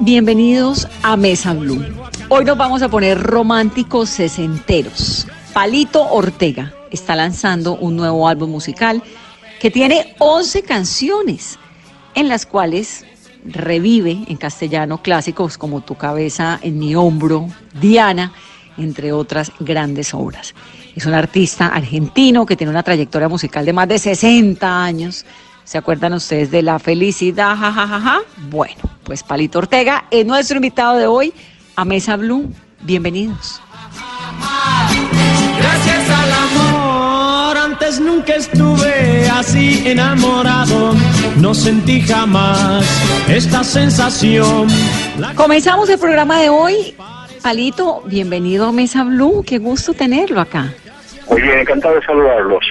Bienvenidos a Mesa Blue. Hoy nos vamos a poner románticos sesenteros. Palito Ortega está lanzando un nuevo álbum musical que tiene 11 canciones en las cuales revive en castellano clásicos como Tu cabeza en mi hombro, Diana, entre otras grandes obras. Es un artista argentino que tiene una trayectoria musical de más de 60 años. ¿Se acuerdan ustedes de la felicidad? Ja, Bueno, pues Palito Ortega es nuestro invitado de hoy a Mesa Blue. Bienvenidos. Gracias al amor, antes nunca estuve así enamorado. No sentí jamás esta sensación. Comenzamos el programa de hoy. Palito, bienvenido a Mesa Blue. Qué gusto tenerlo acá. Muy bien, encantado de saludarlos.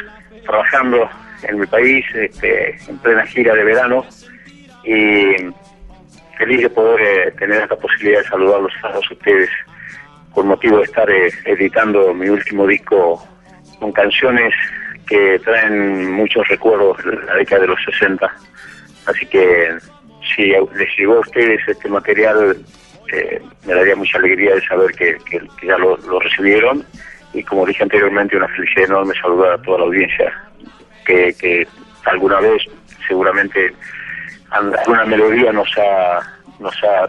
Trabajando en mi país, este, en plena gira de verano, y feliz de poder eh, tener esta posibilidad de saludarlos a todos ustedes con motivo de estar eh, editando mi último disco con canciones que traen muchos recuerdos de la década de los 60. Así que si les llegó a ustedes este material, eh, me daría mucha alegría de saber que, ya lo, recibieron y como dije anteriormente, una felicidad enorme saludar a toda la audiencia que, que alguna vez seguramente alguna melodía nos ha, nos ha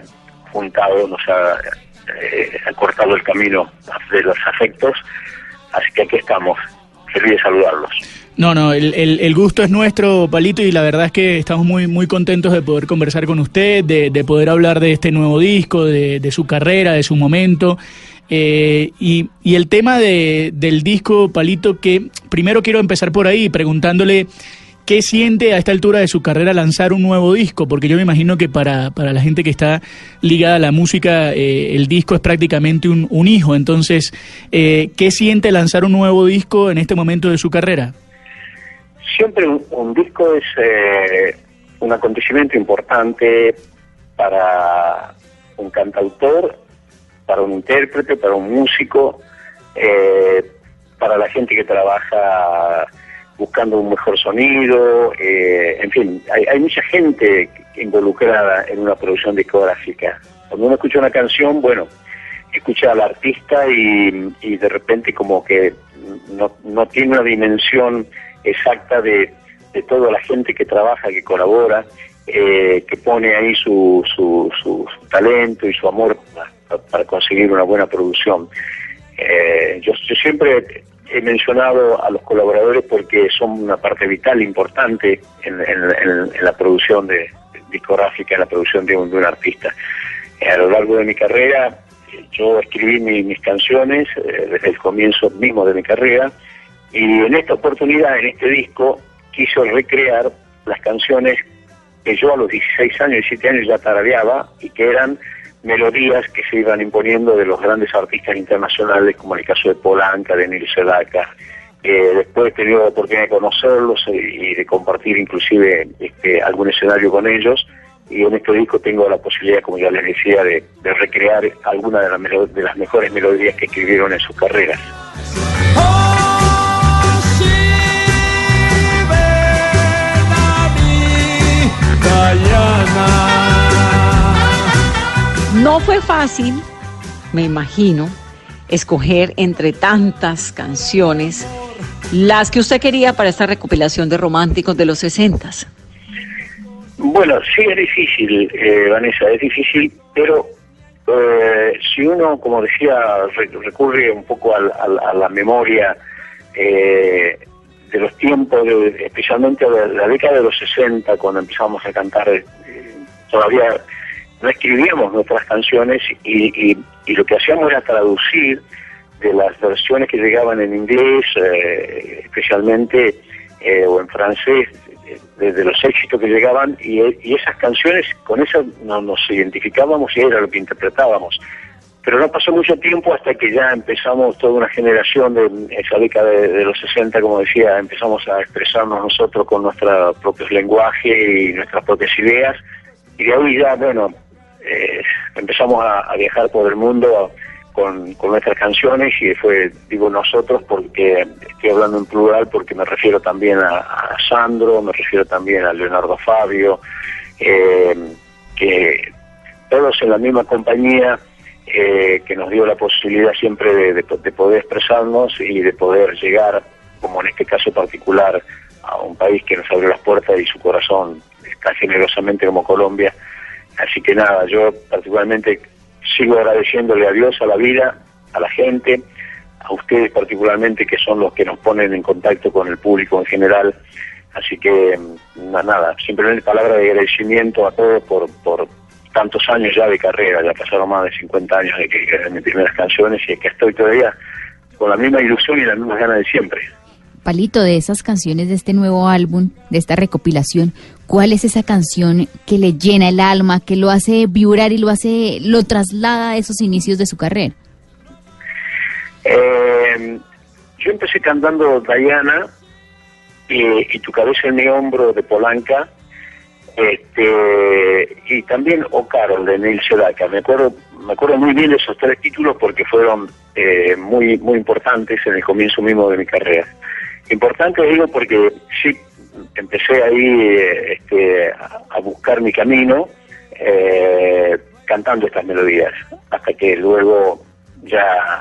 juntado, nos ha eh, cortado el camino de los afectos, así que aquí estamos, feliz de saludarlos. No, no, el, el, gusto es nuestro, Palito, y la verdad es que estamos muy, muy contentos de poder conversar con usted, de, de poder hablar de este nuevo disco, de, de su carrera, de su momento. Eh, y, y, el tema de, del disco, Palito, que primero quiero empezar por ahí preguntándole qué siente a esta altura de su carrera lanzar un nuevo disco, porque yo me imagino que para, para la gente que está ligada a la música, eh, el disco es prácticamente un, un hijo. Entonces, eh, ¿qué siente lanzar un nuevo disco en este momento de su carrera? Siempre un, disco es eh, un acontecimiento importante para un cantautor para un intérprete, para un músico, eh, para la gente que trabaja buscando un mejor sonido, eh, en fin, hay, mucha gente involucrada en una producción discográfica. Cuando uno escucha una canción, bueno, escucha al artista y, de repente como que no, tiene una dimensión exacta de, toda la gente que trabaja, que colabora, eh, que pone ahí su, su, su, talento y su amor para conseguir una buena producción. Eh, yo, siempre he mencionado a los colaboradores porque son una parte vital, importante en, la producción de, discográfica, en la producción de un, artista. Eh, a lo largo de mi carrera, yo escribí mis canciones eh, desde el comienzo mismo de mi carrera y en esta oportunidad, en este disco, quiso recrear las canciones que yo a los 16 años, 17 años ya tarareaba y que eran melodías que se iban imponiendo de los grandes artistas internacionales, como en el caso de Polanca, de Neil Sedaka. Eh, después he tenido la oportunidad de conocerlos y de compartir inclusive este, algún escenario con ellos. Y en este disco tengo la posibilidad, como ya les decía, de, recrear algunas de las, de las mejores melodías que escribieron en sus carreras. No fue fácil, me imagino, escoger entre tantas canciones las que usted quería para esta recopilación de románticos de los sesentas. Bueno, sí es difícil, eh, Vanessa, es difícil, pero eh, si uno, como decía, recurre un poco a, la memoria eh, de los tiempos, especialmente de la década de los 60, cuando empezamos a cantar, todavía no escribíamos nuestras canciones y, lo que hacíamos era traducir de las versiones que llegaban en inglés, eh, especialmente, eh, o en francés, de, los éxitos que llegaban y, esas canciones, con esas nos identificábamos y era lo que interpretábamos. Pero no pasó mucho tiempo hasta que ya empezamos toda una generación de esa década de, los 60, como decía, empezamos a expresarnos nosotros con nuestro propio lenguaje y nuestras propias ideas. Y de ahí ya, bueno, eh, empezamos a, viajar por el mundo con, nuestras canciones y fue, digo nosotros, porque estoy hablando en plural, porque me refiero también a, Sandro, me refiero también a Leonardo Fabio, eh, que todos en la misma compañía eh, que nos dio la posibilidad siempre de, poder expresarnos y de poder llegar, como en este caso particular, a un país que nos abrió las puertas y su corazón está generosamente como Colombia. Así que nada, yo particularmente sigo agradeciéndole a Dios, a la vida, a la gente, a ustedes particularmente que son los que nos ponen en contacto con el público en general. Así que nada, simplemente palabra de agradecimiento a todos por, por tantos años ya de carrera, ya pasaron más de 50 años de que de mis primeras canciones y que estoy todavía con la misma ilusión y las mismas ganas de siempre. Palito, de esas canciones de este nuevo álbum, de esta recopilación, ¿cuál es esa canción que le llena el alma, que lo hace vibrar y lo hace, lo traslada a esos inicios de su carrera? Eh, yo empecé cantando Diana y, Tu cabeza en mi hombro de Polanca, este, y también O Carol de Neil Sedaka. Me acuerdo, me acuerdo muy bien esos tres títulos porque fueron eh, muy, muy importantes en el comienzo mismo de mi carrera. Importante digo porque sí empecé ahí este, a buscar mi camino eh, cantando estas melodías, hasta que luego ya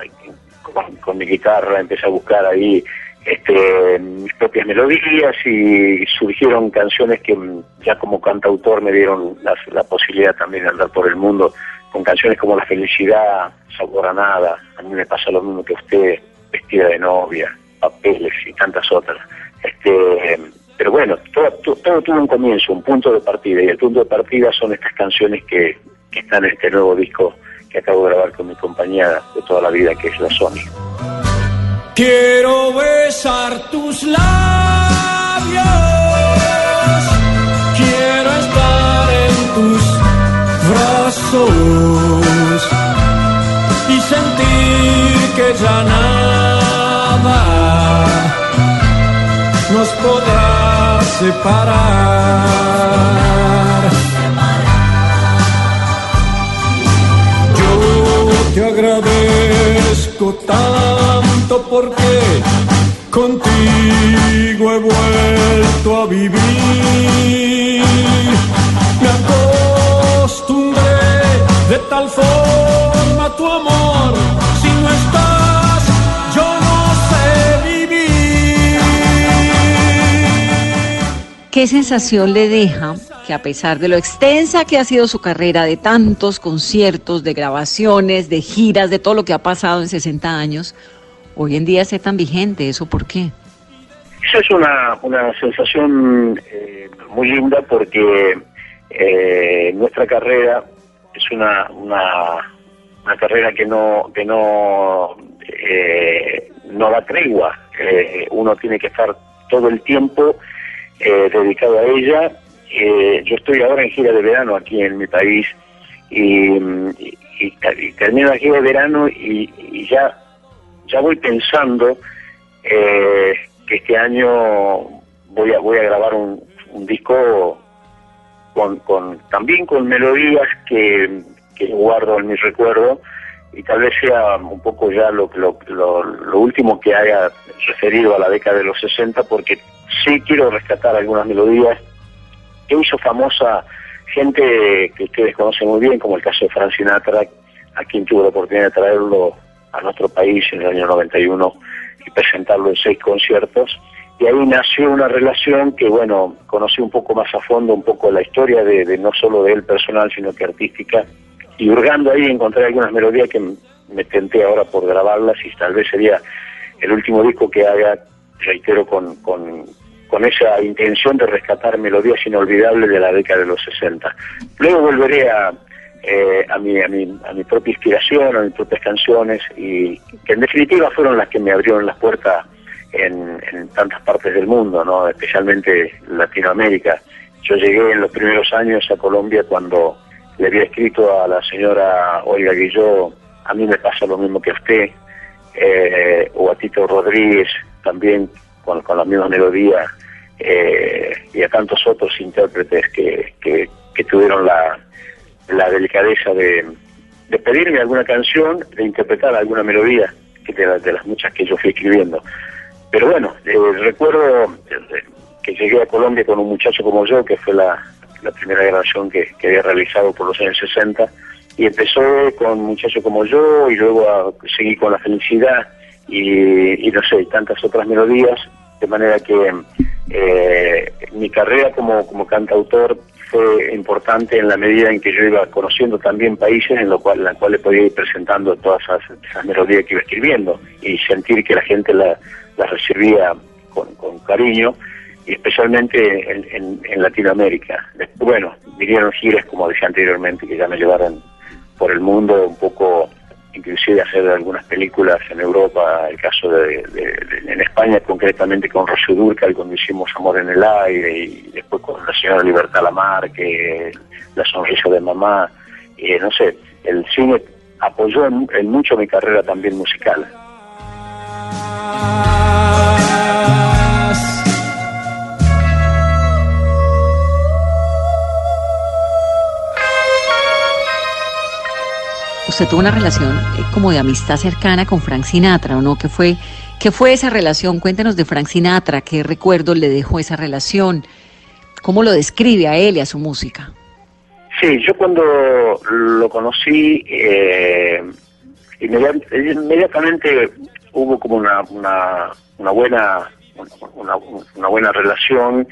con mi guitarra empecé a buscar ahí este, mis propias melodías y surgieron canciones que ya como cantautor me dieron la, posibilidad también de andar por el mundo con canciones como La felicidad, Sabor a nada, a mí me pasa lo mismo que usted, Vestida de novia, Papeles y tantas otras. Este, pero bueno, todo, todo, tuvo un comienzo, un punto de partida y el punto de partida son estas canciones que, que están en este nuevo disco que acabo de grabar con mi compañía de toda la vida que es la Sony. Quiero besar tus labios, quiero estar en tus brazos y sentir que ya nada podrá separar. Yo te agradezco tanto porque contigo he vuelto a vivir. Me acostumbré de tal forma a tu amor, ¿Qué sensación le deja que a pesar de lo extensa que ha sido su carrera, de tantos conciertos, de grabaciones, de giras, de todo lo que ha pasado en 60 años, hoy en día sea tan vigente. ¿Eso por qué? Esa es una, una sensación eh, muy linda porque eh, nuestra carrera es una, una, carrera que no que no eh, no da tregua. Eh, uno tiene que estar todo el tiempo dedicado a ella. yo estoy ahora en gira de verano aquí en mi país y, y, termino la gira de verano y, y ya ya voy pensando eh, que este año voy a voy a grabar un, disco con, con también con melodías que, que guardo en mi recuerdo y tal vez sea un poco ya lo, lo, lo, último que haya referido a la década de los 60 porque sí quiero rescatar algunas melodías que hizo famosa gente que ustedes conocen muy bien como el caso de Frank Sinatra a quien tuve la oportunidad de traerlo a nuestro país en el año 91 y presentarlo en seis conciertos. Y ahí nació una relación que, bueno, conocí un poco más a fondo, un poco la historia de, no solo de él personal, sino que artística. Y hurgando ahí encontré algunas melodías que me tenté ahora por grabarlas y tal vez sería el último disco que haga, reitero, con, con, con esa intención de rescatar melodías inolvidables de la década de los 60. Luego volveré a, eh, a, mi, a, mi, a mi propia inspiración, a mis propias canciones, y que en definitiva fueron las que me abrieron las puertas en, tantas partes del mundo, ¿no? especialmente Latinoamérica. Yo llegué en los primeros años a Colombia cuando le había escrito a la señora Olga Guilló, a mí me pasa lo mismo que a usted, eh, o a Tito Rodríguez, también con, con la misma melodía, eh, y a tantos otros intérpretes que, que, tuvieron la, la delicadeza de, pedirme alguna canción, de interpretar alguna melodía que de, de las muchas que yo fui escribiendo. Pero bueno, eh, recuerdo eh, que llegué a Colombia con un muchacho como yo, que fue la, la primera grabación que, que había realizado por los años 60, y empezó con un muchacho como yo, y luego a, seguí con la felicidad, y, y no sé, tantas otras melodías, de manera que eh, mi carrera como, como cantautor fue importante en la medida en que yo iba conociendo también países en lo cual, en la cual le podía ir presentando todas esas, melodías que iba escribiendo y sentir que la gente la- las recibía con, cariño y especialmente en, en- en Latinoamérica. Bueno, vinieron giras, como decía anteriormente, que ya me llevaron por el mundo un poco, inclusive hacer algunas películas en Europa, el caso de, en España concretamente con Rocío Dúrcal cuando hicimos Amor en el Aire y después con la señora Libertad Lamar, que La Sonrisa de Mamá, y no sé, el cine apoyó en mucho mi carrera también musical. Usted tuvo una relación eh, como de amistad cercana con Frank Sinatra, ¿o no? ¿Qué fue, ¿Qué fue esa relación? Cuéntenos de Frank Sinatra, ¿qué recuerdos le dejó esa relación? ¿Cómo lo describe a él y a su música? Sí, yo cuando lo conocí, eh, inmediat- inmediatamente hubo como una, una, una buena una, una buena relación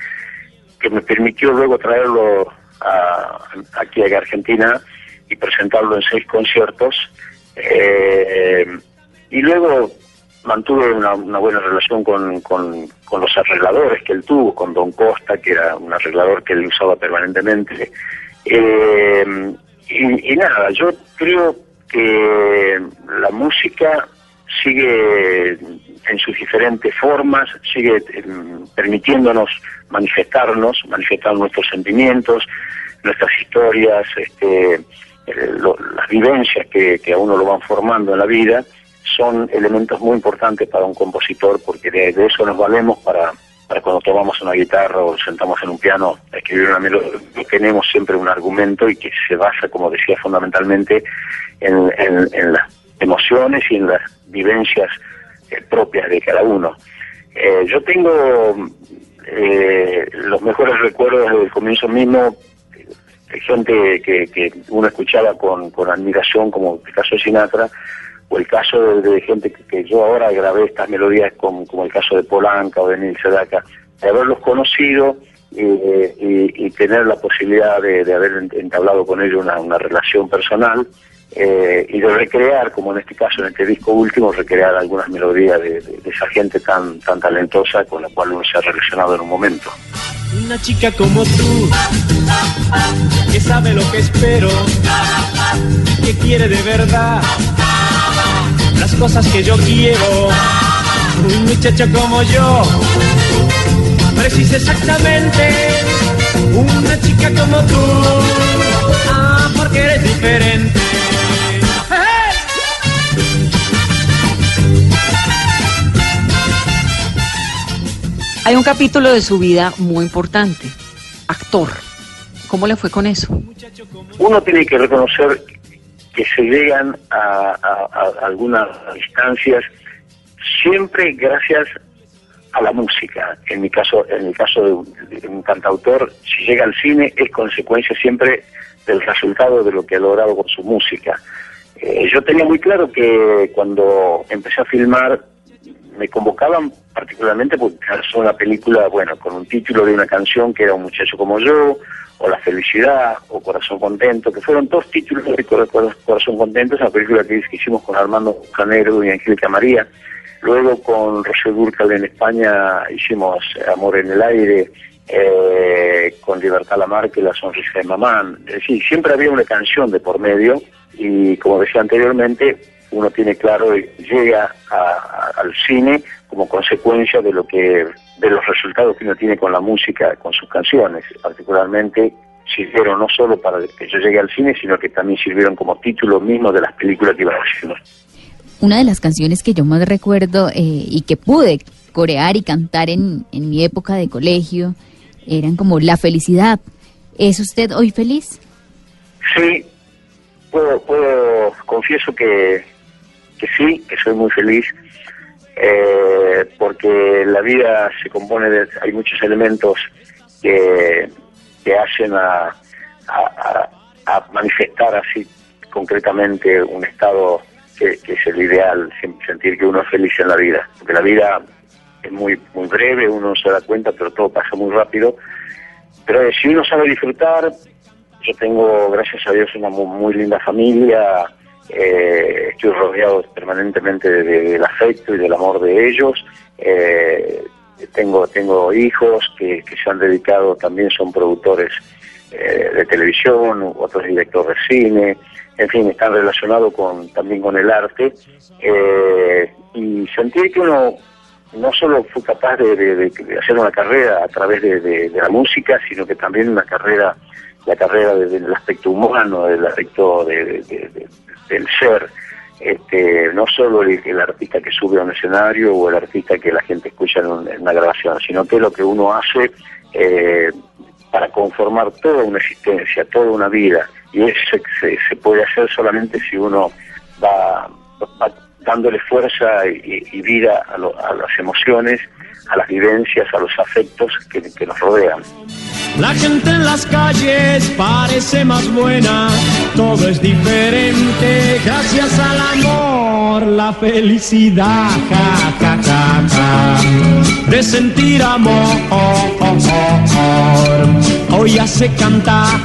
que me permitió luego traerlo a- aquí a Argentina y presentarlo en seis conciertos. Eh, y luego mantuve una, buena relación con, con, los arregladores que él tuvo, con Don Costa, que era un arreglador que él usaba permanentemente. Eh, y, nada, yo creo que la música sigue en sus diferentes formas, sigue eh, permitiéndonos manifestarnos, manifestar nuestros sentimientos, nuestras historias, este, lo- las vivencias que, a uno lo van formando en la vida, son elementos muy importantes para un compositor porque de, eso nos valemos para, para cuando tomamos una guitarra o sentamos en un piano a escribir una melodía, tenemos siempre un argumento y que se basa, como decía, fundamentalmente en, en- las emociones y en las vivencias eh, propias de cada uno. Eh, yo tengo eh, los mejores recuerdos desde el comienzo mismo gente que, que uno escuchaba con, con admiración, como el caso de Sinatra, o el caso de, gente que, que yo ahora grabé estas melodías, como, como el caso de Polanca o de Neil Sedaka, de haberlos conocido eh, y, y tener la posibilidad de, haber entablado con ellos una, una relación personal eh, y de recrear, como en este caso, en este disco último, recrear algunas melodías de- de esa gente tan, tan talentosa con la cual uno se ha relacionado en un momento. Una chica como tú, que sabe lo que espero, que quiere de verdad las cosas que yo quiero. Un muchacho como yo, precisa exactamente una chica como tú. Ah, porque eres diferente. Hay un capítulo de su vida muy importante, actor. ¿Cómo le fue con eso? uno tiene que reconocer que se llegan a, a- algunas instancias siempre gracias a la música. En mi caso, en el caso de un, de un cantautor, si llega al cine es consecuencia siempre del resultado de lo que ha logrado con su música. Eh, yo tenía muy claro que cuando empecé a filmar me convocaban particularmente porque hacer una película, bueno, con un título de una canción que era Un muchacho como yo, o La felicidad, o Corazón contento, que fueron dos títulos de Cor- Cor- Corazón contento, es una película que hicimos con Armando Canero y Angélica María. Luego con Rocío Dúrcal en España hicimos Amor en el aire, eh, con Libertad Lamarque, La sonrisa de mamá. Es decir, siempre había una canción de por medio y como decía anteriormente, uno tiene claro y llega a- a- al cine como consecuencia de lo que de los resultados que uno tiene con la música, con sus canciones, particularmente sirvieron no solo para que yo llegue al cine, sino que también sirvieron como título mismo de las películas que iba haciendo. Una de las canciones que yo más recuerdo eh, y que pude corear y cantar en, en mi época de colegio eran como La felicidad. ¿Es usted hoy feliz? Sí, puedo, puedo confieso que, que sí, que soy muy feliz, eh, porque la vida se compone de, hay muchos elementos que, que hacen a, manifestar así concretamente un estado que, es el ideal, sen- sentir que uno es feliz en la vida, porque la vida es muy muy breve, uno no se da cuenta, pero todo pasa muy rápido. Pero eh, si uno sabe disfrutar, yo tengo, gracias a Dios, una mu- muy, linda familia. Eh, estoy rodeado permanentemente de- de- del afecto y del amor de ellos. eh, tengo tengo hijos que, que se han dedicado, también son productores eh, de televisión, otros directores de cine. En fin, están relacionados con, también con el arte. eh, y sentir que uno no solo fue capaz de, de- hacer una carrera a través de, de- la música, sino que también una carrera, la carrera de- del aspecto humano, del aspecto de- del ser. Este, no solo el, artista que sube a un escenario o el artista que la gente escucha en, un- en una grabación, sino que lo que uno hace eh, para conformar toda una existencia, toda una vida. Y eso se, puede hacer solamente si uno va, dándole fuerza y, vida a, lo- a las emociones, a las vivencias, a los afectos que nos rodean. La gente en las calles parece más buena, todo es diferente gracias al amor, la felicidad, ja, ja, ja, ja, de sentir amor. Hoy hace cantar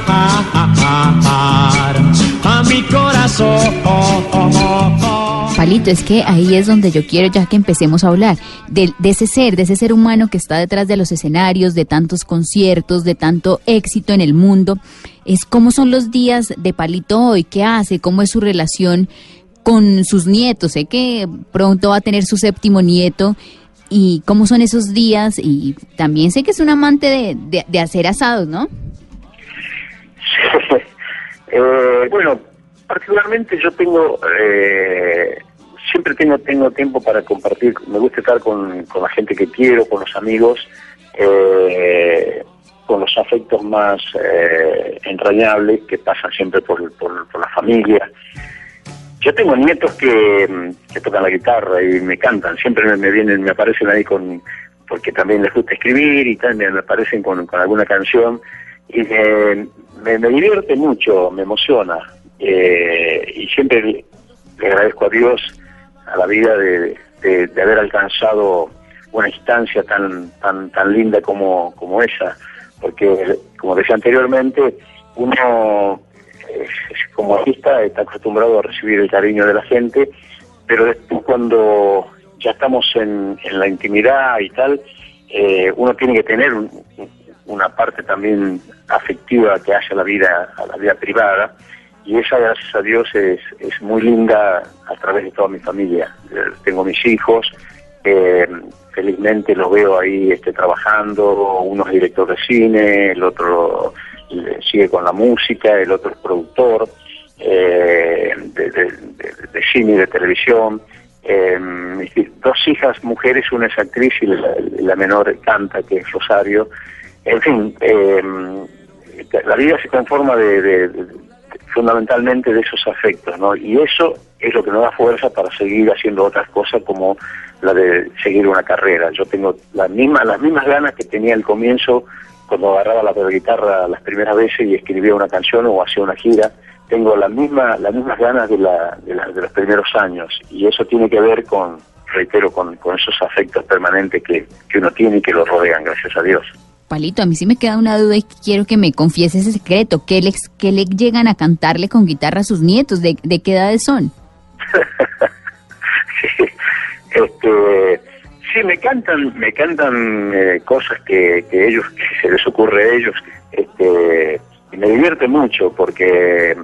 a mi corazón. Palito, es que ahí es donde yo quiero ya que empecemos a hablar de, de ese ser, de ese ser humano que está detrás de los escenarios, de tantos conciertos, de tanto éxito en el mundo. Es cómo son los días de Palito hoy, qué hace, cómo es su relación con sus nietos. Sé que pronto va a tener su séptimo nieto y cómo son esos días y también sé que es un amante de hacer asados, ¿no? Eh, bueno, particularmente yo tengo, eh, siempre tengo tengo tiempo para compartir, me gusta estar con, con la gente que quiero, con los amigos, eh, con los afectos más eh, entrañables que pasan siempre por, por, la familia. Yo tengo nietos que, tocan la guitarra y me cantan, siempre me, vienen, me aparecen ahí con, porque también les gusta escribir y también me aparecen con, con alguna canción. Y me, me, me divierte mucho, me emociona. Eh, y siempre le agradezco a Dios, a la vida de, de- haber alcanzado una instancia tan tan tan linda como, como esa, porque como decía anteriormente, uno eh, como artista está acostumbrado a recibir el cariño de la gente, pero después cuando ya estamos en, en la intimidad y tal, eh, uno tiene que tener un- una parte también afectiva que hace a la vida, a la vida privada, y esa, gracias a Dios, es, es muy linda a través de toda mi familia. Eh, tengo mis hijos, eh, felizmente los veo ahí este, trabajando, uno es director de cine, el otro sigue con la música, el otro es productor eh, de, de- cine y de televisión. Eh, dos hijas mujeres, una es actriz y la, la menor canta, que es Rosario. En fin, eh, la vida se conforma de- fundamentalmente de esos afectos, ¿no? Y eso es lo que nos da fuerza para seguir haciendo otras cosas como la de seguir una carrera. Yo tengo la misma, las mismas ganas que tenía al comienzo cuando agarraba la guitarra las primeras veces y escribía una canción o hacía una gira. Tengo la misma, las mismas ganas de, la- de los primeros años y eso tiene que ver con, reitero, con, con esos afectos permanentes que, que uno tiene y que lo rodean, gracias a Dios. Palito, a mí sí me queda una duda y quiero que me confiese ese secreto. ¿Qué le, qué le llegan a cantarle con guitarra a sus nietos? ¿De, de qué edades son? Sí, este, sí, me cantan, me cantan eh, cosas que, que ellos, se les ocurre a ellos, este, y me divierte mucho porque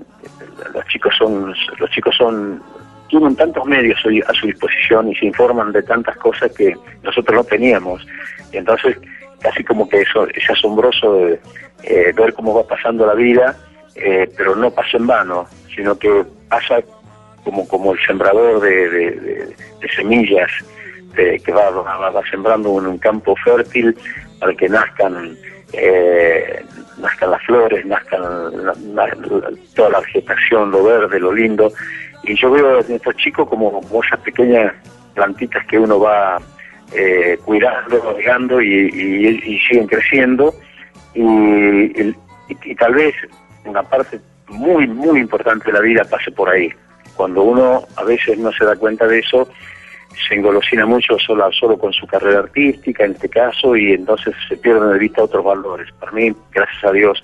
los chicos son, los chicos son, tienen tantos medios a su disposición y se informan de tantas cosas que nosotros no teníamos. Y entonces, casi como que eso es asombroso de, eh, ver cómo va pasando la vida, eh, pero no pasa en vano, sino que pasa como, como el sembrador de, de- de- semillas de- que va, va, sembrando en un campo fértil para que nazcan eh, nazcan las flores, nazcan la- toda la vegetación, lo verde, lo lindo. Y yo veo a estos chicos como, como esas pequeñas plantitas que uno va eh, cuidando, y, y- y siguen creciendo. Y, y- y tal vez una parte muy, muy importante de la vida pase por ahí. Cuando uno a veces no se da cuenta de eso, se engolosina mucho solo, solo con su carrera artística, en este caso, y entonces se pierden de vista otros valores. Para mí, gracias a Dios,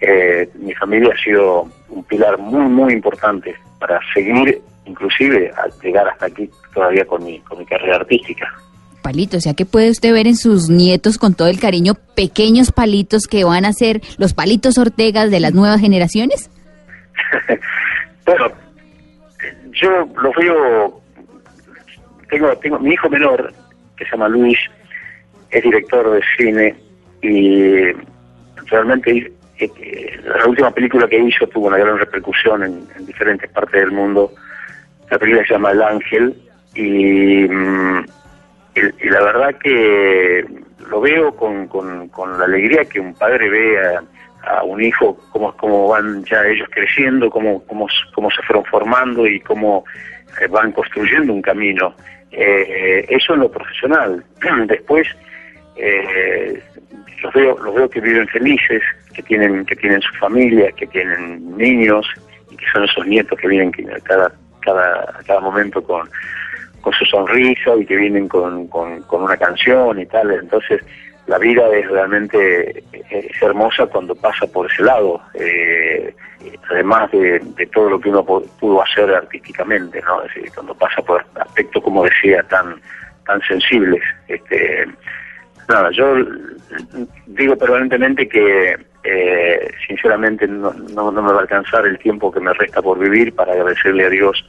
eh, mi familia ha sido un pilar muy, muy importante para seguir, inclusive, a llegar hasta aquí todavía con mi, con mi carrera artística. Palito, o sea que puede usted ver en sus nietos con todo el cariño pequeños palitos que van a ser los palitos Ortegas de las nuevas generaciones. Bueno, yo lo veo, tengo, tengo mi hijo menor, que se llama Luis, es director de cine y realmente eh, eh, la última película que hizo tuvo una gran repercusión en, en diferentes partes del mundo. La película se llama El Ángel y, mm, y- la verdad que lo veo con, con, con la alegría que un padre ve a, a un hijo, cómo, cómo van ya ellos creciendo, cómo, cómo, cómo se fueron formando y cómo eh, van construyendo un camino. Eh, eso en lo profesional. Después eh, los veo los veo que viven felices que tienen que tienen su familia que tienen niños y que son esos nietos que vienen cada cada cada momento con con su sonrisa y que vienen con, con, una canción y tal. Entonces la vida es realmente eh, es hermosa cuando pasa por ese lado eh, además de, de todo lo que uno pu- pudo hacer artísticamente no es decir, cuando pasa por aspectos como decía tan tan sensibles este Nada, yo digo permanentemente que eh, sinceramente no, no, no me va a alcanzar el tiempo que me resta por vivir para agradecerle a Dios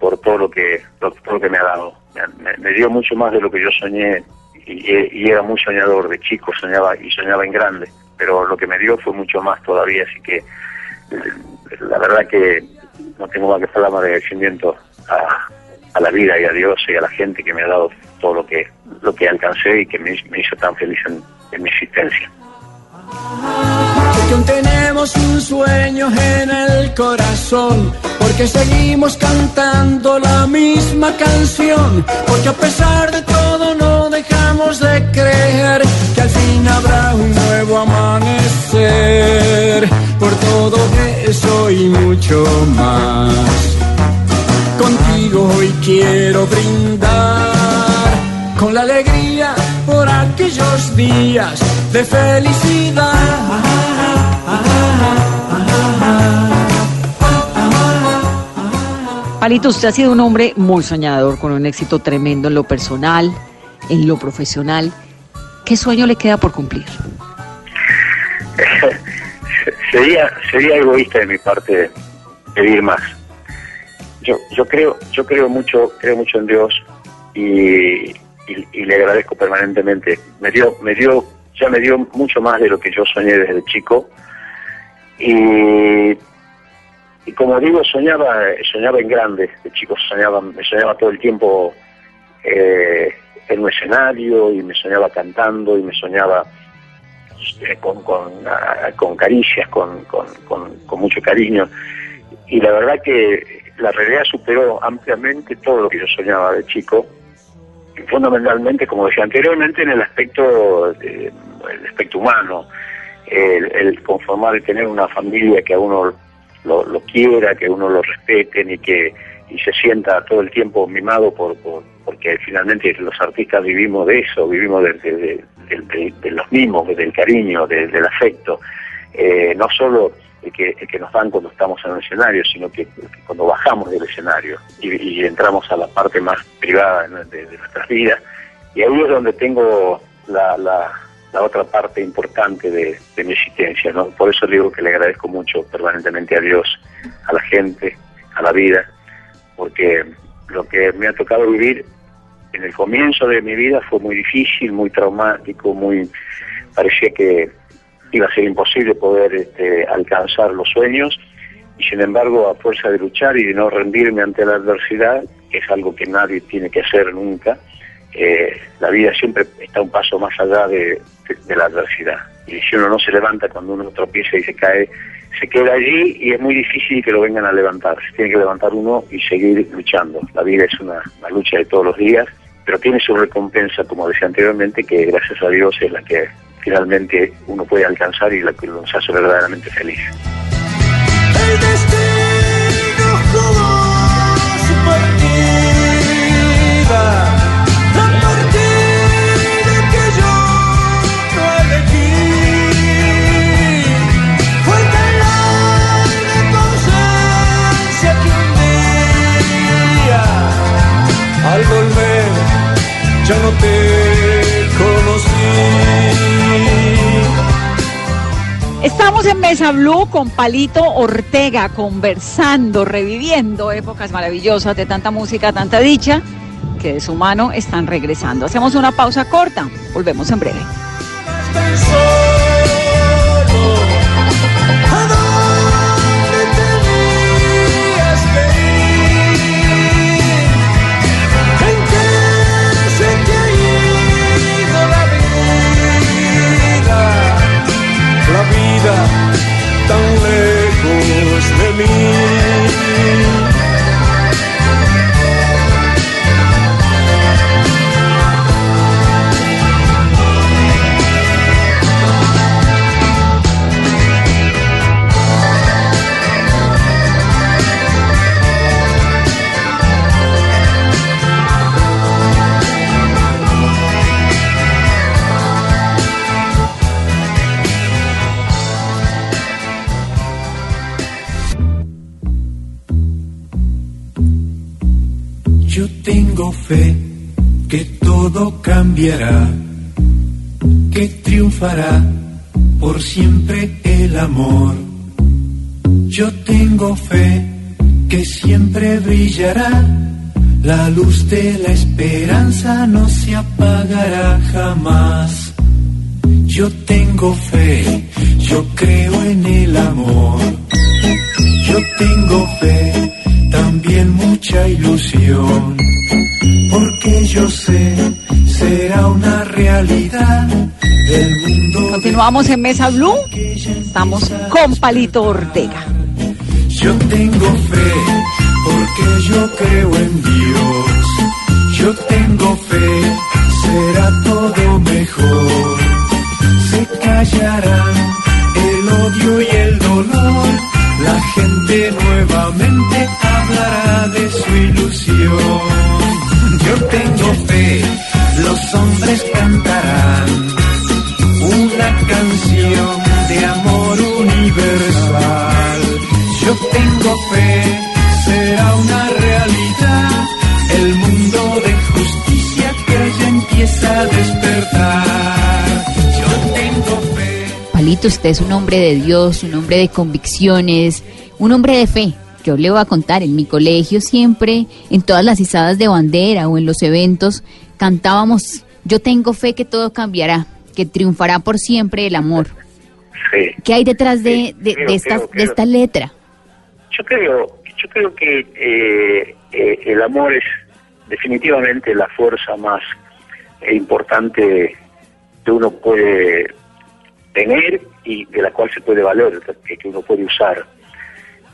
por todo lo que lo- todo lo que me ha dado. Me, me- dio mucho más de lo que yo soñé y, era muy soñador de chico, soñaba y soñaba en grande, pero lo que me dio fue mucho más todavía, así que eh, la verdad que no tengo más que palabras de agradecimiento a, la vida y a Dios y a la gente que me ha dado todo lo que lo que alcancé y que me, me hizo tan feliz en mi existencia. Tenemos un sueño en el corazón, porque seguimos cantando la misma canción, porque a pesar de todo no dejamos de creer que al fin habrá un nuevo amanecer, por todo eso y mucho más. Contigo hoy quiero brindar con la alegría por aquellos días de felicidad. Palito, usted ha sido un hombre muy soñador, con un éxito tremendo en lo personal, en lo profesional. ¿Qué sueño le queda por cumplir? sería sería egoísta de mi parte pedir más. Yo yo creo yo creo mucho creo mucho en Dios y, le agradezco permanentemente. Me dio me dio ya me dio mucho más de lo que yo soñé desde chico y y como digo soñaba soñaba en grande de chico soñaba me soñaba todo el tiempo eh, en un escenario y me soñaba cantando y me soñaba eh, con, con, ah, con caricias, con, con, mucho cariño. Y la verdad que la realidad superó ampliamente todo lo que yo soñaba de chico, fundamentalmente, como decía anteriormente, en el aspecto, de- el aspecto humano, el, el conformar, el tener una familia que a uno lo, quiera, que uno lo respeten y que y se sienta todo el tiempo mimado por, por porque finalmente los artistas vivimos de eso, vivimos de, los mimos, del cariño, de- del afecto, Eh, no solo el que, el que nos dan cuando estamos en el escenario, sino que, cuando bajamos del escenario y, y entramos a la parte más privada de, de nuestras vidas, y ahí es donde tengo la, la, la otra parte importante de, mi existencia, ¿no? Por eso digo que le agradezco mucho permanentemente a Dios, a la gente, a la vida, porque lo que me ha tocado vivir en el comienzo de mi vida fue muy difícil, muy traumático, muy parecía que iba a ser imposible poder este, alcanzar los sueños y sin embargo a fuerza de luchar y de no rendirme ante la adversidad, que es algo que nadie tiene que hacer nunca, eh, la vida siempre está un paso más allá de, la adversidad. Y si uno no se levanta cuando uno tropieza y se cae, se queda allí y es muy difícil que lo vengan a levantar. Se tiene que levantar uno y seguir luchando. La vida es una, una lucha de todos los días, pero tiene su recompensa, como decía anteriormente, que gracias a Dios es la que finalmente uno puede alcanzar y la que nos hace verdaderamente feliz. El destino jugó su partida, al volver, ya no te conocí. Estamos en Mesa Blue con Palito Ortega, conversando, reviviendo épocas maravillosas de tanta música, tanta dicha, que de su mano están regresando. Hacemos una pausa corta, volvemos en breve. Luz de la esperanza no se apagará jamás. Yo tengo fe, yo creo en el amor. Yo tengo fe, también mucha ilusión, porque yo sé, será una realidad el mundo. Continuamos en Mesa Blue, estamos con Palito Ortega. Yo tengo fe, porque yo creo en Dios. Hombres cantarán una canción de amor universal. Yo tengo fe, será una realidad el mundo de justicia que ya empieza a despertar. Yo tengo fe. Palito, usted es un hombre de Dios, un hombre de convicciones, un hombre de fe. Yo le voy a contar, en mi colegio siempre, en todas las izadas de bandera o en los eventos, cantábamos, yo tengo fe que todo cambiará, que triunfará por siempre el amor. Sí. ¿Qué hay detrás de, de, creo, de esta, creo, de esta letra? Yo creo, yo creo que eh, eh, el amor es definitivamente la fuerza más importante que uno puede tener y de la cual se puede valer, que uno puede usar.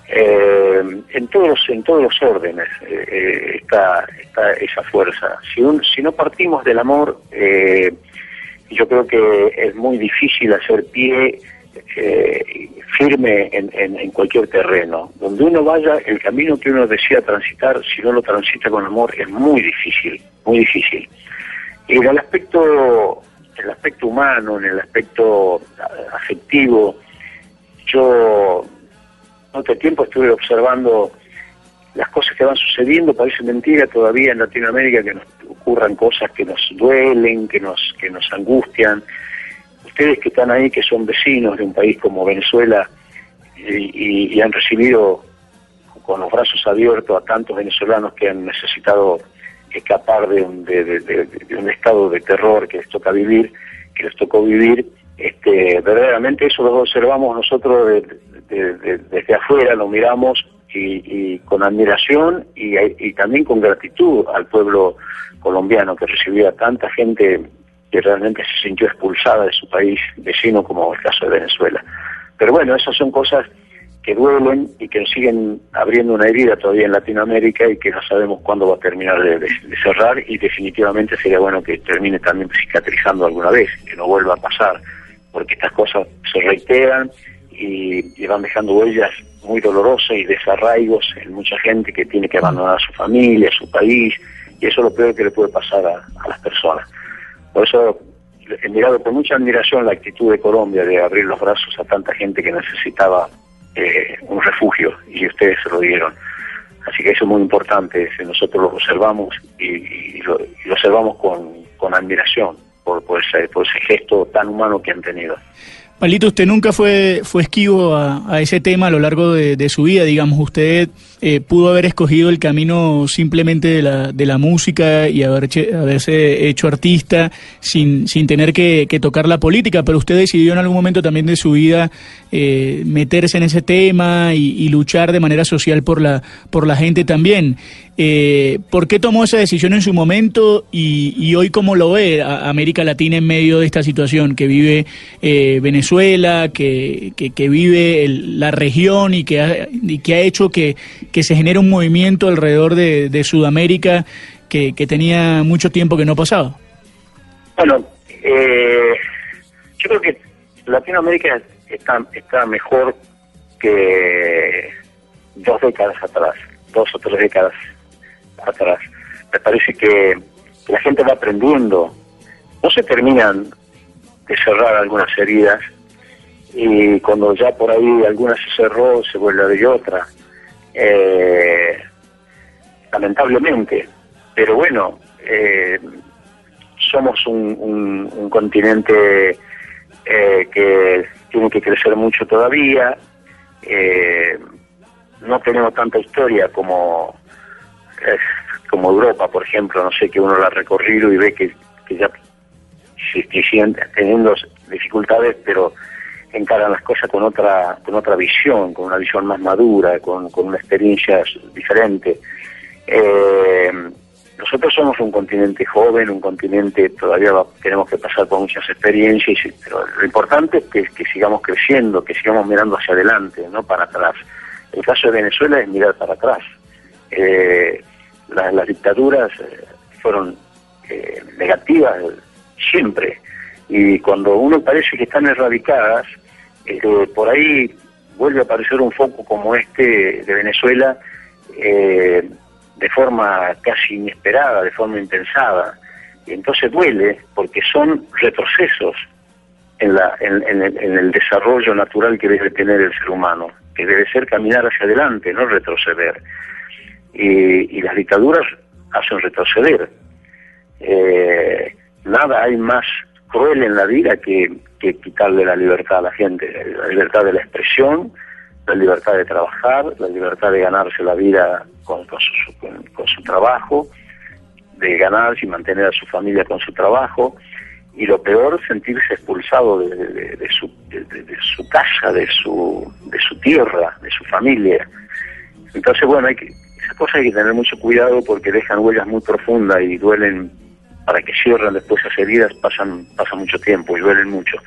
Eh, en todos en todos los órdenes eh, eh, está, está esa fuerza. Si, un- si no partimos del amor, eh, yo creo que es muy difícil hacer pie eh, firme en, en- cualquier terreno. Donde uno vaya, el camino que uno decida transitar, si no lo transita con amor, es muy difícil, muy difícil. En el aspecto, en el aspecto humano, en el aspecto afectivo, yo otro tiempo estuve observando las cosas que van sucediendo, parece mentira todavía en Latinoamérica que nos ocurran cosas que nos duelen, que nos, que nos angustian. Ustedes que están ahí, que son vecinos de un país como Venezuela y, han recibido con los brazos abiertos a tantos venezolanos que han necesitado escapar de un, de- de un estado de terror que les toca vivir, que les tocó vivir, este, verdaderamente eso lo observamos nosotros de- de- de- desde afuera, lo miramos y, y con admiración y, y también con gratitud al pueblo colombiano que recibió a tanta gente que realmente se sintió expulsada de su país vecino, como el caso de Venezuela. Pero bueno, esas son cosas que duelen y que siguen abriendo una herida todavía en Latinoamérica y que no sabemos cuándo va a terminar de- de cerrar y definitivamente sería bueno que termine también cicatrizando alguna vez, que no vuelva a pasar, porque estas cosas se reiteran y, y van dejando huellas muy dolorosas y desarraigos en mucha gente que tiene que abandonar a su familia, su país, y eso es lo peor que le puede pasar a, las personas. Por eso he mirado con mucha admiración la actitud de Colombia de abrir los brazos a tanta gente que necesitaba eh, un refugio y ustedes se lo dieron. Así que eso es muy importante, nosotros lo observamos y, y lo, y lo observamos con, con admiración por, por, ese, por ese gesto tan humano que han tenido. Palito, usted nunca fue, fue esquivo a, ese tema a lo largo de su vida, digamos, usted eh, pudo haber escogido el camino simplemente de la, de la música y haber che- haberse hecho artista sin, sin tener que, tocar la política, pero usted decidió en algún momento también de su vida eh, meterse en ese tema y, luchar de manera social por la, por la gente también. Eh, ¿Por qué tomó esa decisión en su momento y, hoy cómo lo ve América Latina en medio de esta situación que vive Venezuela, que, que, vive la región y que y que ha hecho que, que se genere un movimiento alrededor de, Sudamérica que, que tenía mucho tiempo que no pasaba? Bueno, eh, yo creo que Latinoamérica está, está mejor que dos décadas atrás, dos o tres décadas atrás. Me parece que la gente va aprendiendo, no se terminan de cerrar algunas heridas y cuando ya por ahí alguna se cerró se vuelve a abrir otra. Eh, lamentablemente, pero bueno, eh, somos un, un- un continente eh, que tiene que crecer mucho todavía. eh, no tenemos tanta historia como eh, como Europa, por ejemplo. No sé que uno la ha recorrido y ve que, que ya teniendo dificultades, pero encaran las cosas con otra con otra visión, con una visión más madura, con, con una experiencia diferente. Eh, nosotros somos un continente joven, un continente todavía va- tenemos que pasar por muchas experiencias, pero lo importante es que, sigamos creciendo, que sigamos mirando hacia adelante, no para atrás. El caso de Venezuela es mirar para atrás. Eh, la- las dictaduras eh, fueron eh, negativas siempre y cuando uno parece que están erradicadas, por ahí vuelve a aparecer un foco como este de Venezuela eh, de forma casi inesperada, de forma impensada. Y entonces duele porque son retrocesos en, la, en el, en el desarrollo natural que debe tener el ser humano, que debe ser caminar hacia adelante, no retroceder. Y, y las dictaduras hacen retroceder. Eh, nada hay más cruel en la vida que, que quitarle la libertad a la gente, la libertad de la expresión, la libertad de trabajar, la libertad de ganarse la vida con, su, con- su trabajo, de ganarse y mantener a su familia con su trabajo, y lo peor, sentirse expulsado de, su, de su casa, de su, de su tierra, de su familia. Entonces, bueno, hay que, esas cosas hay que tener mucho cuidado porque dejan huellas muy profundas y duelen, para que cierren después esas heridas pasan, pasa mucho tiempo y duelen mucho.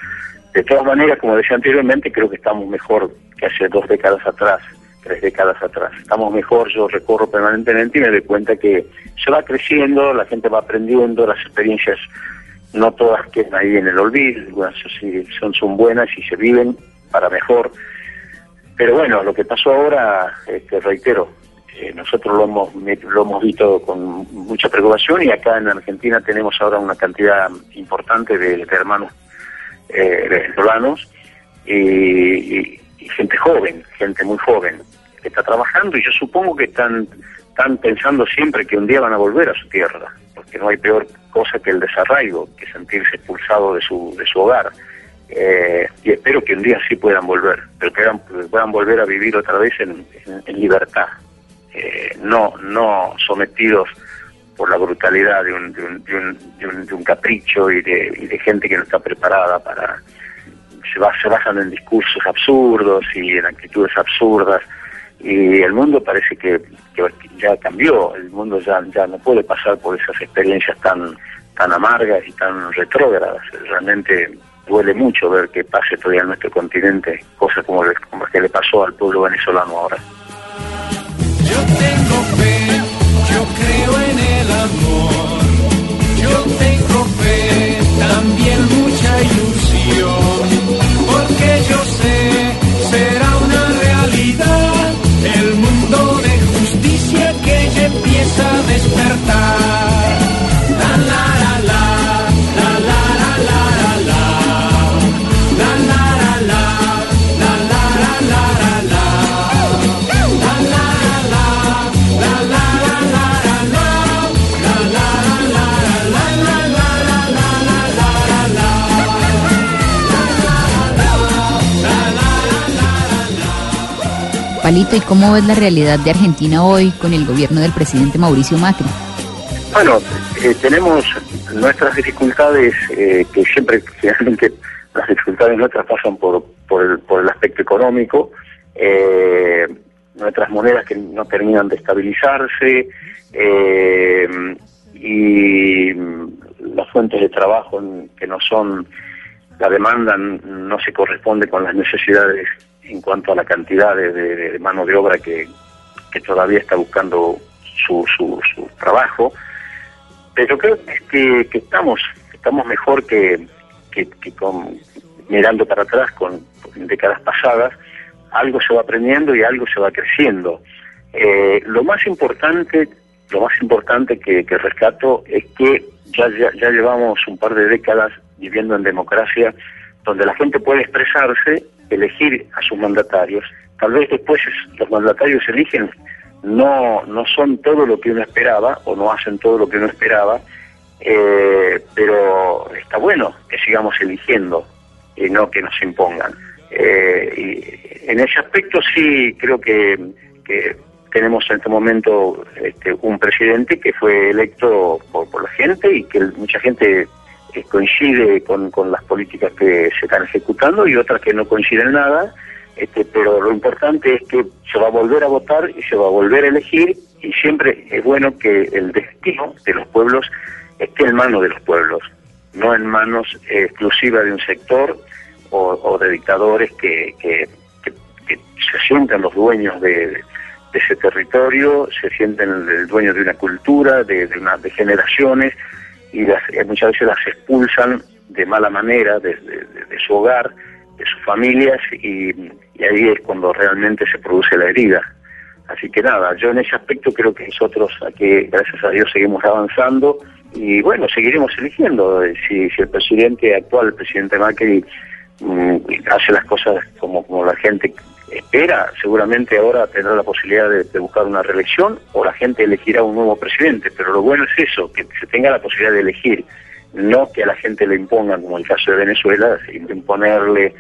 De todas maneras, como decía anteriormente, creo que estamos mejor que hace dos décadas atrás, tres décadas atrás. Estamos mejor, yo recorro permanentemente y me doy cuenta que se va creciendo, la gente va aprendiendo, las experiencias no todas quedan ahí en el olvido, algunas son, son buenas y se viven para mejor. Pero bueno, lo que pasó ahora, este, reitero, eh, nosotros lo hemos, lo hemos visto con mucha preocupación y acá en Argentina tenemos ahora una cantidad importante de, hermanos eh, venezolanos y, y- gente joven, gente muy joven que está trabajando y yo supongo que están, están pensando siempre que un día van a volver a su tierra, porque no hay peor cosa que el desarraigo, que sentirse expulsado de su, de su hogar. Eh, y espero que un día sí puedan volver, pero que puedan volver a vivir otra vez en libertad, eh, no, no sometidos por la brutalidad de un, de un, de un, de un, de un capricho y de, gente que no está preparada para... Se, va, se basan en discursos absurdos y en actitudes absurdas y el mundo parece que, que ya cambió, el mundo ya, ya no puede pasar por esas experiencias tan, tan amargas y tan retrógradas. Realmente duele mucho ver que pase todavía en nuestro continente cosas como, como que le pasó al pueblo venezolano ahora. Yo tengo fe, yo creo en el amor. Yo tengo fe, también mucha ilusión. Porque yo sé, será una realidad. El mundo de justicia que ya empieza a despertar. ¿Y cómo ves la realidad de Argentina hoy con el gobierno del presidente Mauricio Macri? Bueno, eh, tenemos nuestras dificultades, eh, que siempre, finalmente, las dificultades nuestras pasan por, por, el, por el aspecto económico, eh, nuestras monedas que no terminan de estabilizarse, eh, y las fuentes de trabajo que no son, la demanda no se corresponde con las necesidades en cuanto a la cantidad de, mano de obra que, que todavía está buscando su, su, su trabajo. Pero creo que, que estamos estamos mejor que, que, que con mirando para atrás con décadas pasadas. Algo se va aprendiendo y algo se va creciendo. Eh, lo más importante lo más importante que, que rescato es que ya, ya ya llevamos un par de décadas viviendo en democracia donde la gente puede expresarse elegir a sus mandatarios tal vez después es- los mandatarios eligen no no son todo lo que uno esperaba o no hacen todo lo que uno esperaba eh, pero está bueno que sigamos eligiendo y no que nos impongan. Eh, y en ese aspecto sí creo que, que tenemos en este momento este, un presidente que fue electo por, por la gente y que mucha gente eh, coincide con, con las políticas que se están ejecutando y otras que no coinciden en nada este, pero lo importante es que se va a volver a votar y se va a volver a elegir y siempre es bueno que el destino de los pueblos esté en manos de los pueblos, no en manos eh, exclusivas de un sector o, de dictadores que, que, que- que se sientan los dueños de, ese territorio, se sienten el dueño de una cultura, de, de, una, de generaciones y las, eh, muchas veces las expulsan de mala manera de, su hogar, de sus familias y, y ahí es cuando realmente se produce la herida. Así que nada, yo en ese aspecto creo que nosotros aquí, gracias a Dios, seguimos avanzando y bueno, seguiremos eligiendo. Eh, Si, si el presidente actual, el presidente Macri, mm, hace las cosas como, como la gente espera, seguramente ahora tendrá la posibilidad de, buscar una reelección o la gente elegirá un nuevo presidente. Pero lo bueno es eso, que se tenga la posibilidad de elegir, no que a la gente le impongan, como el caso de Venezuela, imponerle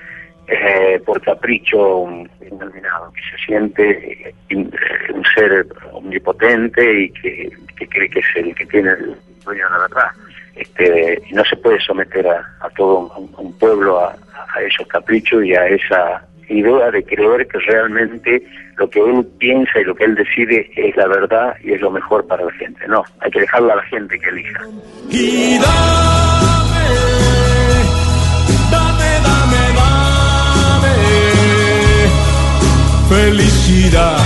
eh, por capricho determinado, que se siente eh, eh, un ser omnipotente y que, cree que es el que tiene el dueño de la verdad. Este, y no se puede someter a, todo un, pueblo a esos caprichos y a esa idea de creer que realmente lo que él piensa y lo que él decide es la verdad y es lo mejor para la gente. No, hay que dejarlo a la gente que elija. Y dame, dame, dame, dame felicidad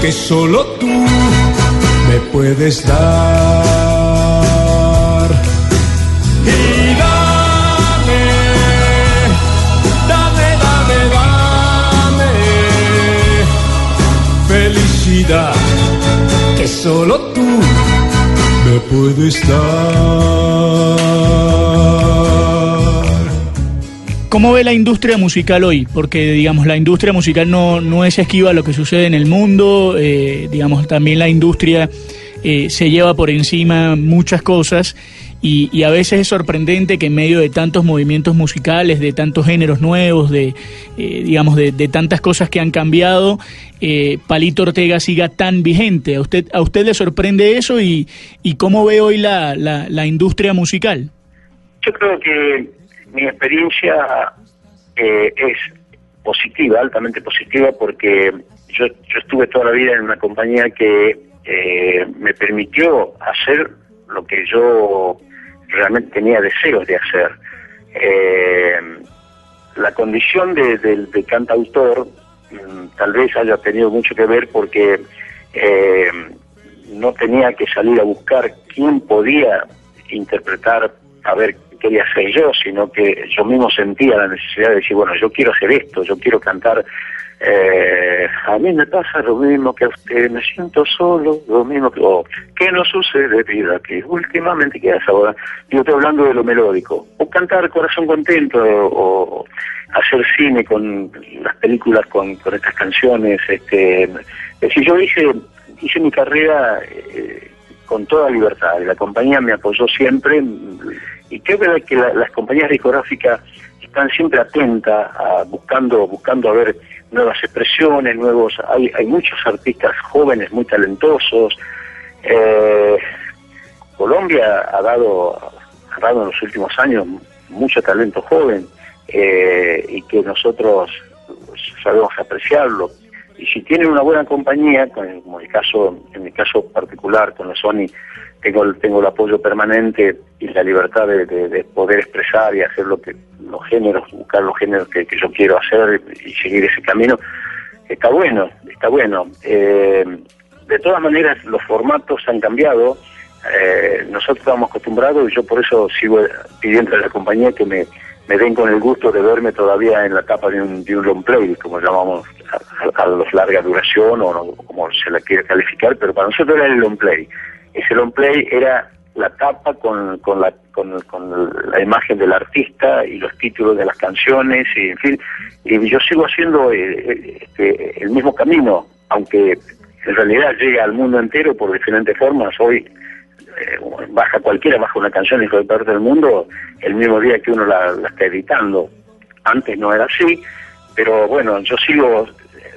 que solo tú me puedes dar. Que solo tú me puedes dar. ¿Cómo ve la industria musical hoy? Porque, digamos, la industria musical no, no es esquiva a lo que sucede en el mundo, eh, digamos, también la industria eh, se lleva por encima muchas cosas y, y, a veces es sorprendente que en medio de tantos movimientos musicales, de tantos géneros nuevos, de eh, digamos de, de, tantas cosas que han cambiado, eh, Palito Ortega siga tan vigente. ¿A usted, a usted le sorprende eso y, y cómo ve hoy la, la, la industria musical? Yo creo que mi experiencia eh, es positiva, altamente positiva, porque yo, yo estuve toda la vida en una compañía que eh, me permitió hacer lo que yo realmente tenía deseos de hacer. Eh, la condición de, de, de cantautor mmm, tal vez haya tenido mucho que ver porque eh, no tenía que salir a buscar quién podía interpretar a ver qué quería hacer yo, sino que yo mismo sentía la necesidad de decir, bueno, yo quiero hacer esto, yo quiero cantar eh, a mí me pasa lo mismo que a usted, me siento solo, lo mismo que... Oh, ¿Qué no sucede, vida? Que últimamente, ¿qué haces ahora? Yo estoy hablando de lo melódico. O cantar Corazón Contento, o, hacer cine con las películas, con, con estas canciones. Este, es decir, yo hice, hice mi carrera eh, con toda libertad. La compañía me apoyó siempre y creo que la, las compañías discográficas están siempre atentas a buscando buscando a ver nuevas expresiones, nuevos hay, hay muchos artistas jóvenes muy talentosos. Eh, Colombia ha dado ha dado en los últimos años mucho talento joven eh, y que nosotros sabemos apreciarlo. Y si tienen una buena compañía, como el caso en mi caso particular con la Sony, tengo tengo el apoyo permanente y la libertad de, de, poder expresar y hacer lo que los géneros buscar los géneros que, yo quiero hacer y seguir ese camino está bueno está bueno. Eh, de todas maneras los formatos han cambiado. Eh, nosotros estamos acostumbrados y yo por eso sigo pidiendo a la compañía que me, me den con el gusto de verme todavía en la etapa de un, de un long play como llamamos a los larga duración o no, como se la quiere calificar pero para nosotros era el long play. Ese long play era la tapa con, con, la, con, la imagen del artista y los títulos de las canciones, y en fin, y yo sigo haciendo eh, este, el mismo camino, aunque en realidad llega al mundo entero por diferentes formas. Hoy eh, baja cualquiera, baja una canción y de parte del mundo el mismo día que uno la, la está editando. Antes no era así, pero bueno, yo sigo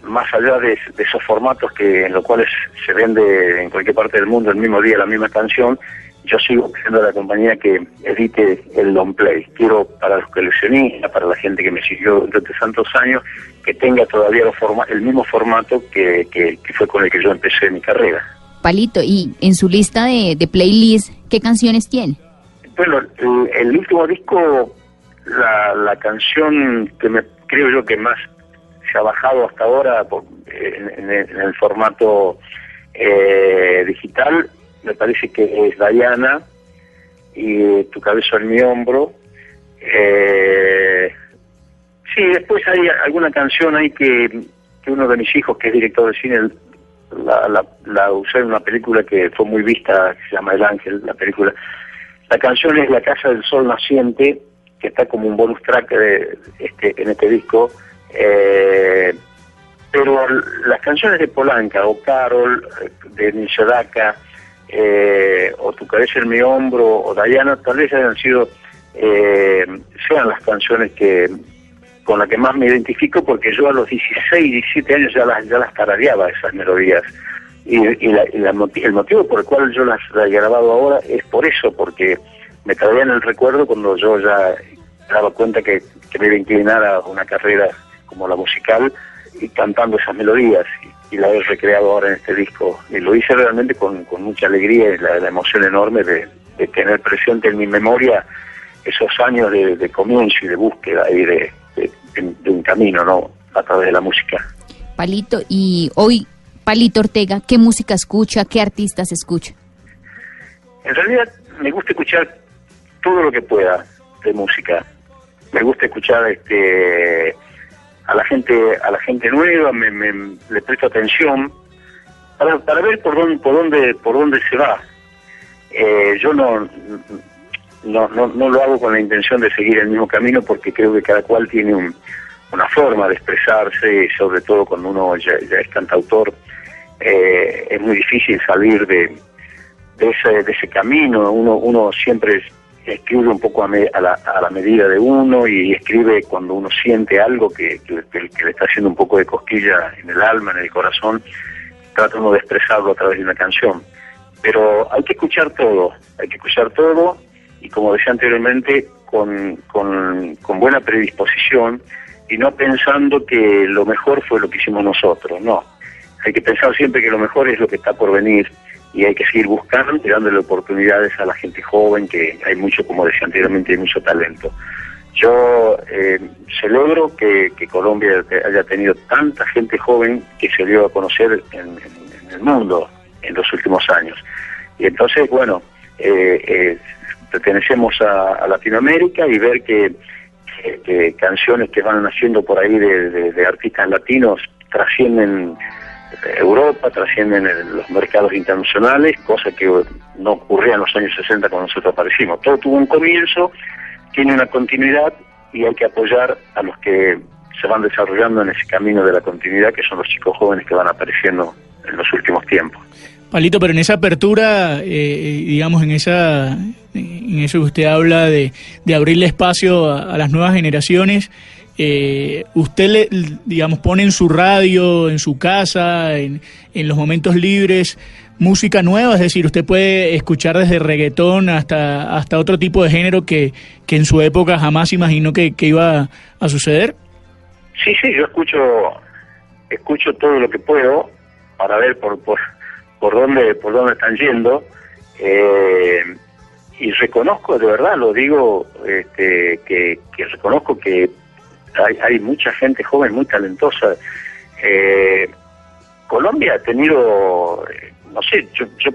más allá de, de, esos formatos que en los cuales se vende en cualquier parte del mundo el mismo día la misma canción, yo sigo pidiendo a la compañía que edite el long play. Quiero para los coleccionistas, para la gente que me siguió durante tantos años, que tenga todavía forma el mismo formato que, que, que, fue con el que yo empecé mi carrera. Palito, y en su lista de, de playlist, ¿qué canciones tiene? Bueno, el, el último disco, la, la canción que me creo yo que más se ha bajado hasta ahora por, en, en, el, en, el, formato eh, digital me parece que es Diana y Tu cabeza en mi hombro. Eh, sí, después hay alguna canción ahí que, que, uno de mis hijos, que es director de cine, la, la, la usé en una película que fue muy vista, que se llama El Ángel, la película. La canción es La Casa del Sol Naciente, que está como un bonus track de, este, en este disco. Eh, pero las canciones de Polanca o Carol, de Nishadaka, eh, o Tu cabeza en mi hombro, o Diana, tal vez hayan sido, eh, sean las canciones que con las que más me identifico, porque yo a los 16, 17 años ya las, ya las tarareaba esas melodías. Y, la, y el motivo por el cual yo las, he grabado ahora es por eso, porque me traían el recuerdo cuando yo ya daba cuenta que, que me iba a inclinar a una carrera como la musical y cantando esas melodías y, la he recreado ahora en este disco. Y lo hice realmente con, con mucha alegría y la, la emoción enorme de, de, tener presente en mi memoria esos años de, de comienzo y de búsqueda y de, de, de, un camino no a través de la música. Palito y hoy Palito Ortega qué música escucha qué artistas escucha en realidad me gusta escuchar todo lo que pueda de música. Me gusta escuchar este a la gente a la gente nueva me, me le presto atención para, para ver por dónde por dónde por dónde se va eh, yo no, no no no lo hago con la intención de seguir el mismo camino porque creo que cada cual tiene un, una forma de expresarse sobre todo cuando uno ya, ya es cantautor eh, es muy difícil salir de de ese, de ese camino. Uno, uno siempre escribe un poco a, a, la, a, la, medida de uno y escribe cuando uno siente algo que, que, que, le está haciendo un poco de cosquilla en el alma, en el corazón, trata uno de expresarlo a través de una canción. Pero hay que escuchar todo, hay que escuchar todo y como decía anteriormente, con, con, con buena predisposición y no pensando que lo mejor fue lo que hicimos nosotros, no. Hay que pensar siempre que lo mejor es lo que está por venir y hay que seguir buscando y dándole oportunidades a la gente joven, que hay mucho, como decía anteriormente, hay mucho talento. Yo eh, celebro que, Colombia haya tenido tanta gente joven que se dio a conocer en, el mundo en los últimos años. Y entonces, bueno, eh, eh, pertenecemos a, Latinoamérica y ver que, que, canciones que van naciendo por ahí de artistas latinos trascienden Europa, trascienden los mercados internacionales, cosa que no ocurría en los años 60 cuando nosotros aparecimos. Todo tuvo un comienzo, tiene una continuidad y hay que apoyar a los que se van desarrollando en ese camino de la continuidad, que son los chicos jóvenes que van apareciendo en los últimos tiempos. Palito, pero en esa apertura, eh, digamos, en esa, en eso que usted habla de, de abrirle espacio a las nuevas generaciones, eh, usted le, digamos, pone en su radio, en su casa, en, en, los momentos libres, música nueva, es decir, usted puede escuchar desde reggaetón hasta, hasta otro tipo de género que, que en su época jamás imaginó que, iba a suceder. Sí, sí, yo escucho, escucho todo lo que puedo para ver por, por, por dónde, por dónde están yendo. Eh, y reconozco, de verdad, lo digo, este, que reconozco que hay, hay mucha gente joven muy talentosa. Eh, Colombia ha tenido, no sé, yo, yo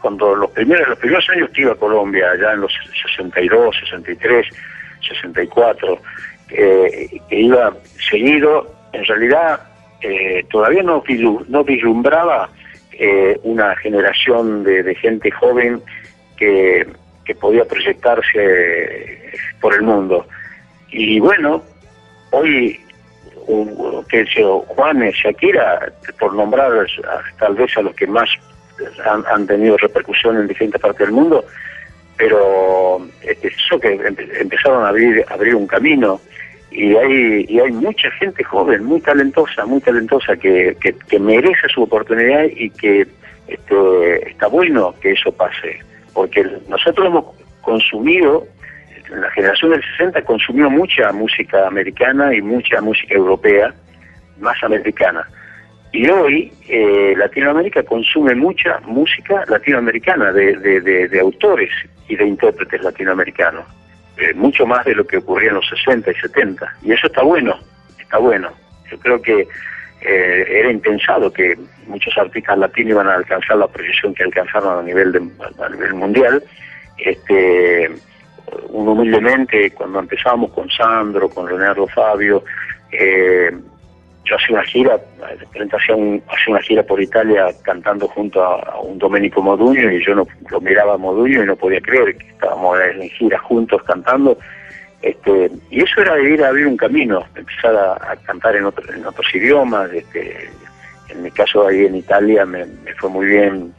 cuando los primeros, los primeros años que iba a Colombia, allá en los 62, 63, 64, eh, que iba seguido, en realidad eh, todavía no, no vislumbraba eh, una generación de, de, gente joven que, que podía proyectarse por el mundo. Y bueno, hoy que Juan Shakira, por nombrar tal vez a los que más han, tenido repercusión en diferentes partes del mundo, pero eso que empezaron a abrir, abrir un camino. Y hay, y hay mucha gente joven, muy talentosa, muy talentosa que, que, que merece su oportunidad y que este, está bueno que eso pase, porque nosotros hemos consumido la generación del 60 consumió mucha música americana y mucha música europea, más americana. Y hoy eh, Latinoamérica consume mucha música latinoamericana de, de, autores y de intérpretes latinoamericanos, eh, mucho más de lo que ocurría en los 60 y 70. Y eso está bueno, está bueno. Yo creo que eh, era impensado que muchos artistas latinos iban a alcanzar la proyección que alcanzaron a nivel, de, a nivel mundial. Este, uno humildemente, cuando empezamos con Sandro, con Leonardo Fabio, eh, yo hacía una gira, hacía, un, hacía una gira por Italia cantando junto a, un Domenico Moduño y yo no lo miraba a Moduño y no podía creer que estábamos en gira juntos cantando. Este, y eso era ir a abrir un camino, empezar a, a cantar en, otro, en otros idiomas. Este, en mi caso ahí en Italia me, me, fue muy bien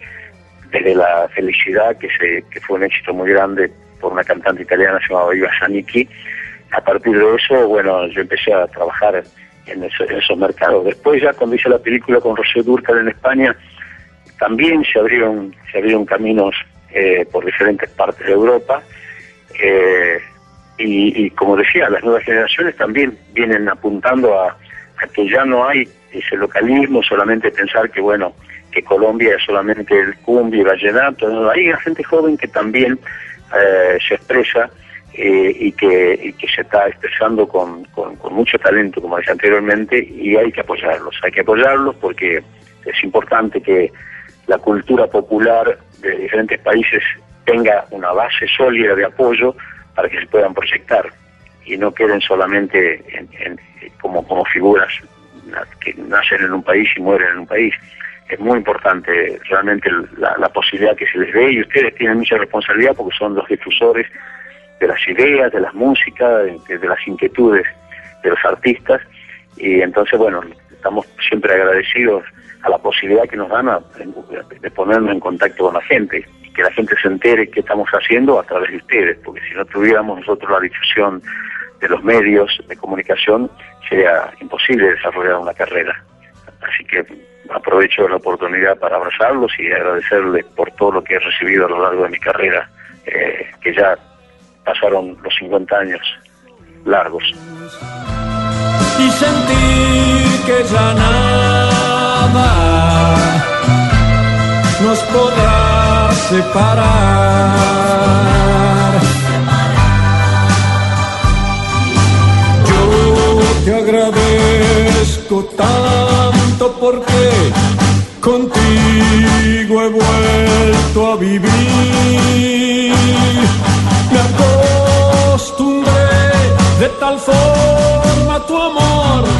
desde la felicidad, que, se, que fue un éxito muy grande por una cantante italiana llamada Iva Zanicki. A partir de eso, bueno, yo empecé a trabajar en, eso, en esos mercados. Después ya cuando hice la película con Rocío Durcal en España, también se abrieron, se abrieron caminos eh, por diferentes partes de Europa. Eh, y, como decía, las nuevas generaciones también vienen apuntando a, a, que ya no hay ese localismo, solamente pensar que, bueno, que Colombia es solamente el cumbia y vallenato. No, hay gente joven que también eh, se expresa eh, y, que, y que se está expresando con, mucho talento, como decía anteriormente, y hay que apoyarlos. Hay que apoyarlos porque es importante que la cultura popular de diferentes países tenga una base sólida de apoyo para que se puedan proyectar y no queden solamente en, como figuras que nacen en un país y mueren en un país es muy importante realmente la, posibilidad que se les dé y ustedes tienen mucha responsabilidad porque son los difusores de las ideas, de las músicas, de, las inquietudes de los artistas y entonces bueno, estamos siempre agradecidos a la posibilidad que nos dan de ponernos en contacto con la gente. que la gente se entere qué estamos haciendo a través de ustedes, porque si no tuviéramos nosotros la difusión de los medios de comunicación, sería imposible desarrollar una carrera. Así que aprovecho la oportunidad para abrazarlos y agradecerles por todo lo que he recibido a lo largo de mi carrera, eh, que ya pasaron los 50 años largos. Y sentí que ya nada nos podrá separar. Yo te agradezco tanto porque contigo he vuelto a vivir. Me acostumbré de tal forma tu amor.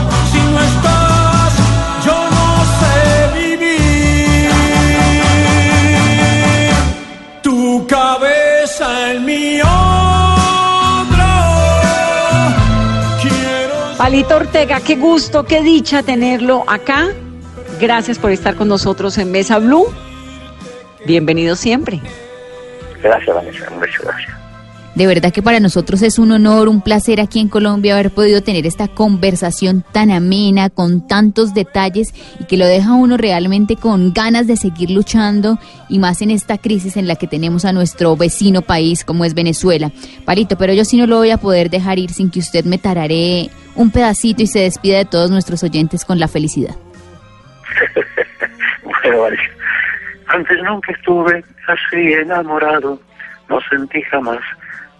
Palito Ortega, qué gusto, qué dicha tenerlo acá. Gracias por estar con nosotros en Mesa Blue. Bienvenido siempre. Gracias, Vanessa, un beso, gracias. De verdad que para nosotros es un honor, un placer aquí en Colombia haber podido tener esta conversación tan amena, con tantos detalles y que lo deja uno realmente con ganas de seguir luchando y más en esta crisis en la que tenemos a nuestro vecino país como es Venezuela. Palito, pero yo sí no lo voy a poder dejar ir sin que usted me tararé un pedacito y se despida de todos nuestros oyentes con la felicidad. antes nunca estuve así enamorado, no sentí jamás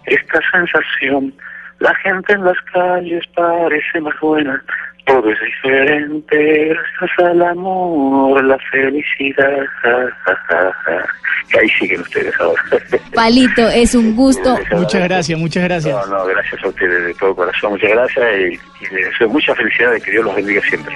esta sensación. La gente en las calles parece más buena, todo es diferente, gracias al amor, la felicidad. ja, ja, ja, ja. Que ahí siguen ustedes ahora. Palito, es un gusto. Muchas gracias, muchas gracias. No, no, gracias a ustedes de todo corazón, muchas gracias y, y les deseo mucha felicidad y que Dios los bendiga siempre.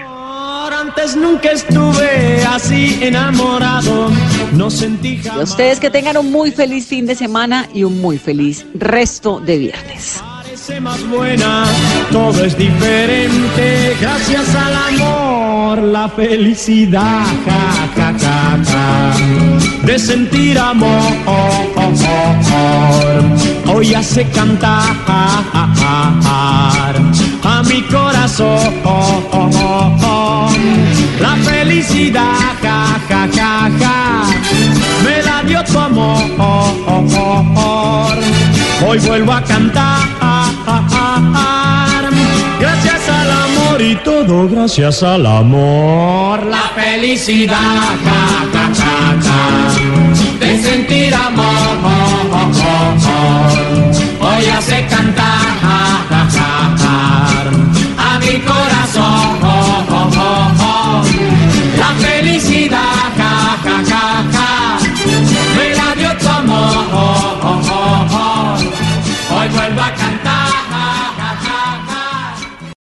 Antes nunca estuve así enamorado, no sentí Y a jamás. ustedes que tengan un muy feliz fin de semana y un muy feliz resto de viernes. Parece más buena, todo es diferente, gracias al amor, la felicidad, ja, ja, ja, ja, de sentir amor, hoy hace cantar a mi corazón, la felicidad, ja, ja, ja, ja, me la dio tu amor, hoy vuelvo a cantar, gracias al amor y todo gracias al amor, la felicidad, ja, ja, ja, ja, de sentir amor, hoy hace cantar